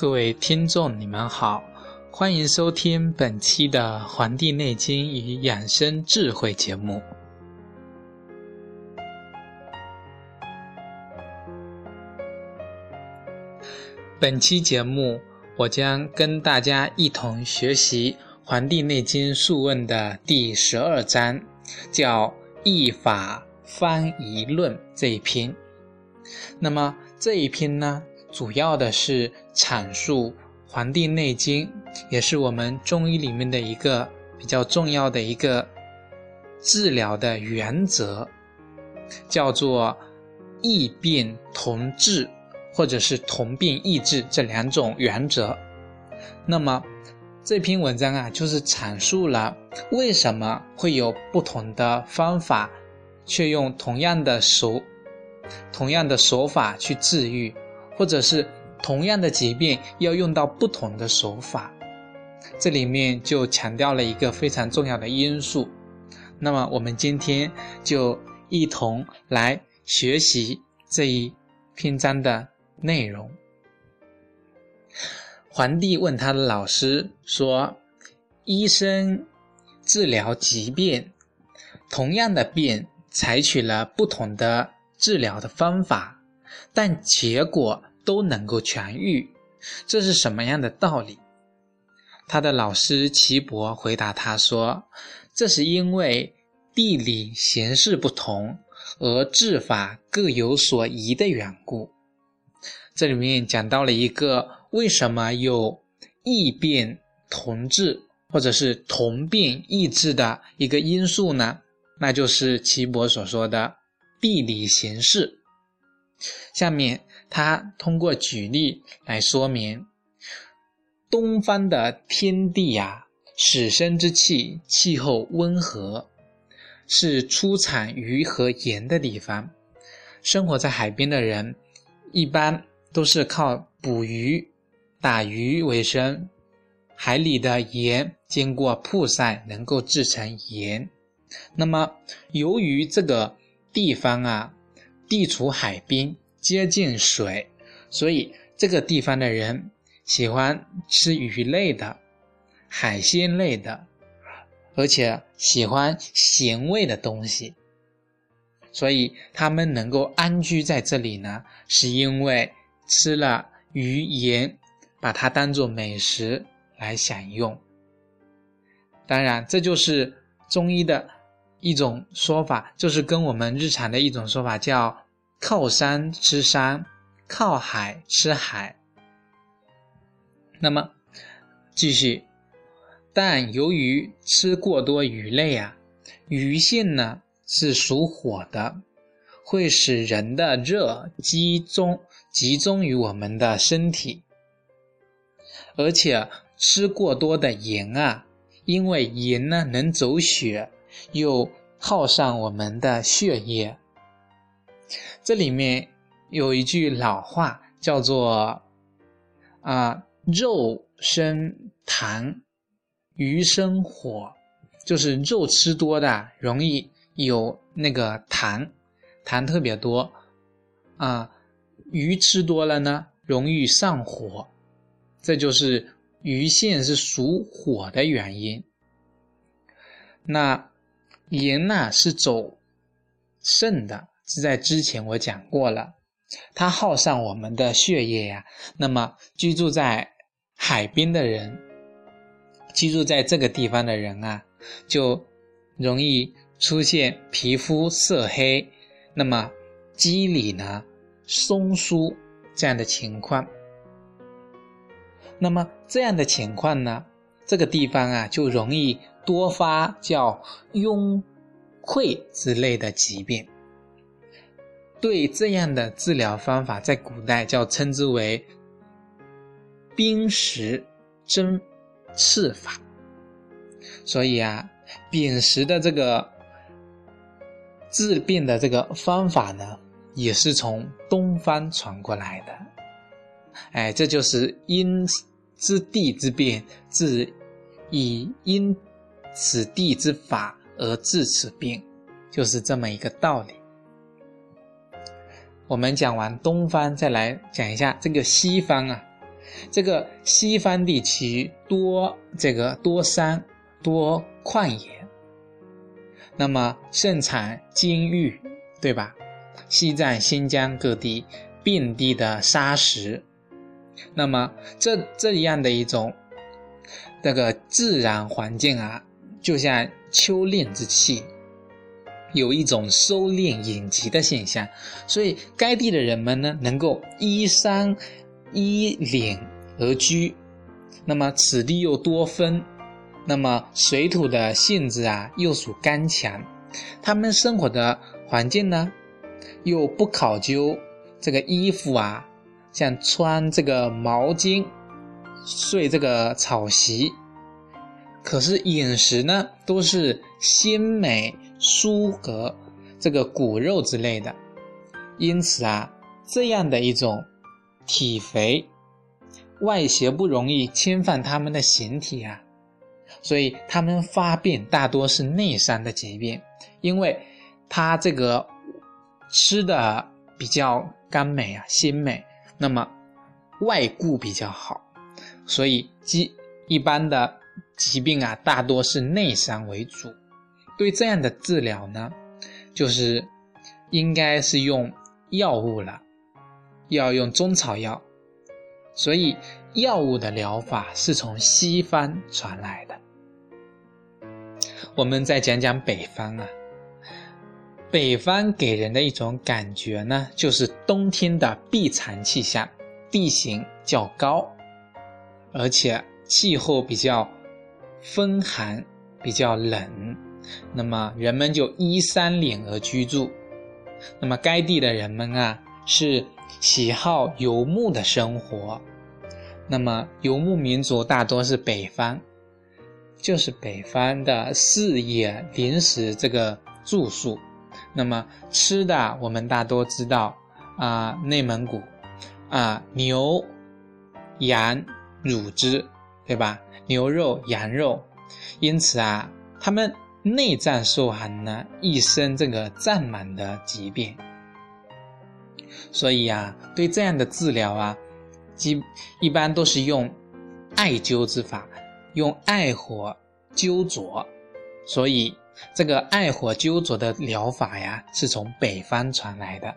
各位听众，你们好，欢迎收听本期的《黄帝内经与养生智慧》节目。本期节目，我将跟大家一同学习《黄帝内经·素问》的第十二章，叫《易法方仪论》这一篇。那么这一篇呢？主要的是阐述《黄帝内经》，也是我们中医里面的一个比较重要的一个治疗的原则，叫做异病同治，或者是同病异治这两种原则。那么这篇文章啊，就是阐述了为什么会有不同的方法，却用同样的手、同样的手法去治愈。或者是同样的疾病要用到不同的手法，这里面就强调了一个非常重要的因素。那么我们今天就一同来学习这一篇章的内容。皇帝问他的老师说：“医生治疗疾病，同样的病采取了不同的治疗的方法，但结果。”都能够痊愈，这是什么样的道理？他的老师岐伯回答他说：“这是因为地理形势不同，而治法各有所宜的缘故。”这里面讲到了一个为什么有异变同治，或者是同病异治的一个因素呢？那就是岐伯所说的地理形势。下面。他通过举例来说明，东方的天地呀，始生之气，气候温和，是出产鱼和盐的地方。生活在海边的人，一般都是靠捕鱼、打鱼为生。海里的盐经过曝晒，能够制成盐。那么，由于这个地方啊，地处海滨。接近水，所以这个地方的人喜欢吃鱼类的、海鲜类的，而且喜欢咸味的东西。所以他们能够安居在这里呢，是因为吃了鱼盐，把它当做美食来享用。当然，这就是中医的一种说法，就是跟我们日常的一种说法叫。靠山吃山，靠海吃海。那么，继续，但由于吃过多鱼类啊，鱼性呢是属火的，会使人的热集中集中于我们的身体，而且吃过多的盐啊，因为盐呢能走血，又耗上我们的血液。这里面有一句老话，叫做“啊，肉生痰，鱼生火”，就是肉吃多的容易有那个痰，痰特别多啊；鱼吃多了呢，容易上火，这就是鱼性是属火的原因。那盐呢，是走肾的。是在之前我讲过了，它耗上我们的血液呀。那么居住在海滨的人，居住在这个地方的人啊，就容易出现皮肤色黑，那么肌理呢松疏这样的情况。那么这样的情况呢，这个地方啊就容易多发叫痈溃之类的疾病。对这样的治疗方法，在古代叫称之为冰石针刺法。所以啊，砭石的这个治病的这个方法呢，也是从东方传过来的。哎，这就是因之地之变，治以因此地之法而治此病，就是这么一个道理。我们讲完东方，再来讲一下这个西方啊。这个西方地区多这个多山多旷野，那么盛产金玉，对吧？西藏、新疆各地遍地的沙石，那么这这样的一种这个自然环境啊，就像秋练之气，有一种收敛隐疾的现象，所以该地的人们呢，能够依山。依岭而居，那么此地又多风，那么水土的性质啊又属干强，他们生活的环境呢又不考究这个衣服啊，像穿这个毛巾、睡这个草席，可是饮食呢都是鲜美蔬和这个骨肉之类的，因此啊这样的一种。体肥，外邪不容易侵犯他们的形体啊，所以他们发病大多是内伤的疾病，因为他这个吃的比较甘美啊、鲜美，那么外固比较好，所以疾一般的疾病啊，大多是内伤为主。对这样的治疗呢，就是应该是用药物了。要用中草药，所以药物的疗法是从西方传来的。我们再讲讲北方啊，北方给人的一种感觉呢，就是冬天的闭藏气象，地形较高，而且气候比较风寒，比较冷，那么人们就依山岭而居住。那么该地的人们啊，是。喜好游牧的生活，那么游牧民族大多是北方，就是北方的事业临时这个住宿。那么吃的我们大多知道啊，内蒙古啊牛羊乳汁，对吧？牛肉、羊肉，因此啊，他们内脏受寒呢，一身这个胀满的疾病。所以啊，对这样的治疗啊，基一般都是用艾灸之法，用艾火灸灼。所以这个艾火灸灼的疗法呀，是从北方传来的。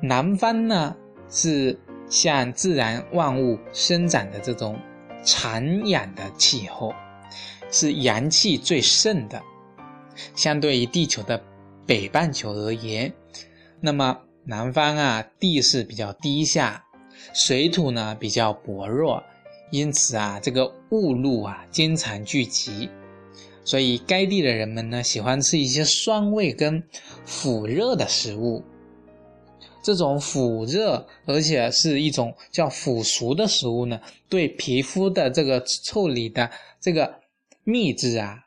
南方呢，是像自然万物生长的这种长养的气候，是阳气最盛的。相对于地球的北半球而言。那么南方啊，地势比较低下，水土呢比较薄弱，因此啊，这个雾露啊经常聚集，所以该地的人们呢喜欢吃一些酸味跟腐热的食物。这种腐热而且是一种叫腐熟的食物呢，对皮肤的这个处理的这个秘制啊，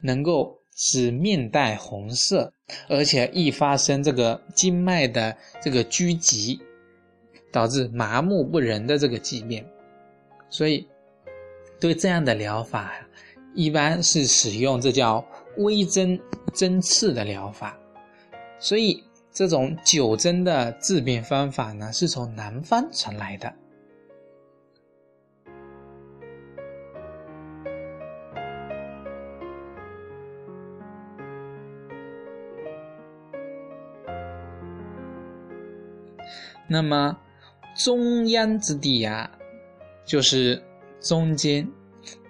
能够。使面带红色，而且易发生这个经脉的这个拘急，导致麻木不仁的这个疾病。所以，对这样的疗法，一般是使用这叫微针针刺的疗法。所以，这种九针的治病方法呢，是从南方传来的。那么，中央之地呀，就是中间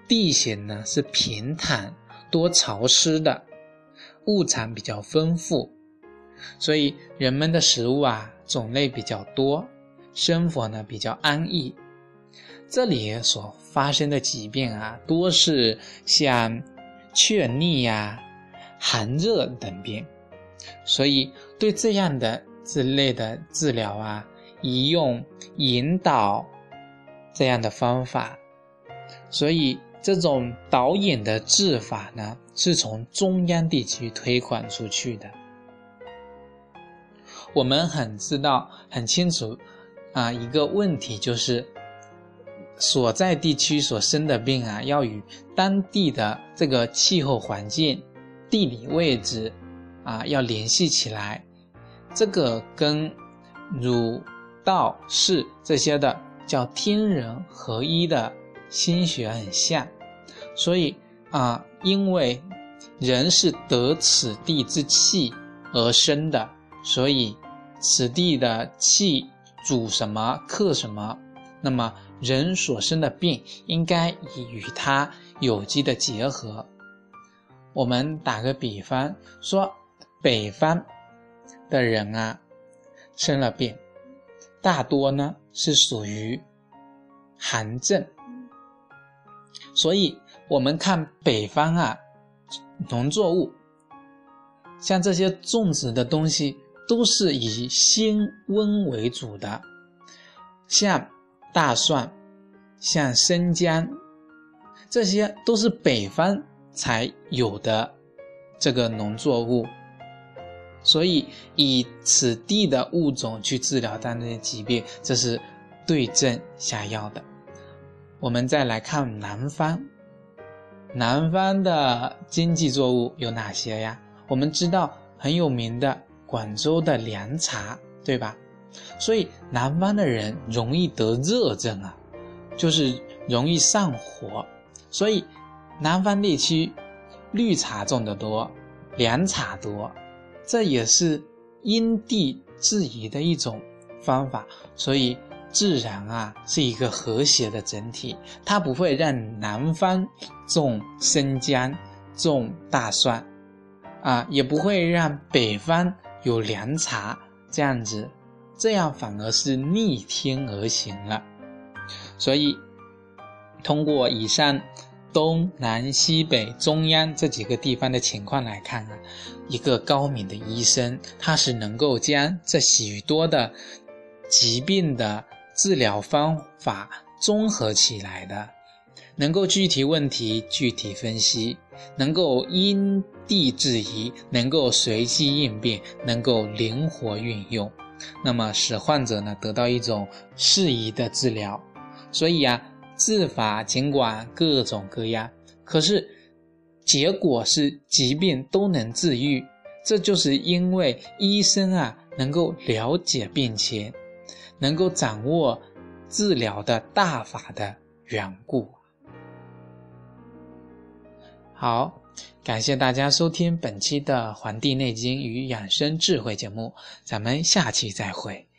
地形呢是平坦多潮湿的，物产比较丰富，所以人们的食物啊种类比较多，生活呢比较安逸。这里所发生的疾病啊，多是像疟痢呀、寒热等病，所以对这样的之类的治疗啊。以用引导这样的方法，所以这种导引的治法呢，是从中央地区推广出去的。我们很知道、很清楚啊，一个问题就是所在地区所生的病啊，要与当地的这个气候环境、地理位置啊要联系起来。这个跟儒、道、释这些的叫天人合一的。心学很像，所以啊，因为人是得此地之气而生的，所以此地的气主什么克什么，那么人所生的病应该以与它有机的结合。我们打个比方说，北方的人啊，生了病，大多呢是属于寒症。所以，我们看北方啊，农作物，像这些种植的东西，都是以辛温为主的，像大蒜、像生姜，这些都是北方才有的这个农作物。所以，以此地的物种去治疗当地的疾病，这是对症下药的。我们再来看南方，南方的经济作物有哪些呀？我们知道很有名的广州的凉茶，对吧？所以南方的人容易得热症啊，就是容易上火。所以南方地区绿茶种的多，凉茶多，这也是因地制宜的一种方法。所以。自然啊，是一个和谐的整体，它不会让南方种生姜、种大蒜，啊，也不会让北方有凉茶这样子，这样反而是逆天而行了。所以，通过以上东南西北中央这几个地方的情况来看啊，一个高明的医生，他是能够将这许多的疾病的。治疗方法综合起来的，能够具体问题具体分析，能够因地制宜，能够随机应变，能够灵活运用，那么使患者呢得到一种适宜的治疗。所以啊，治法尽管各种各样，可是结果是疾病都能治愈，这就是因为医生啊能够了解病情。能够掌握治疗的大法的缘故。好，感谢大家收听本期的《黄帝内经与养生智慧》节目，咱们下期再会。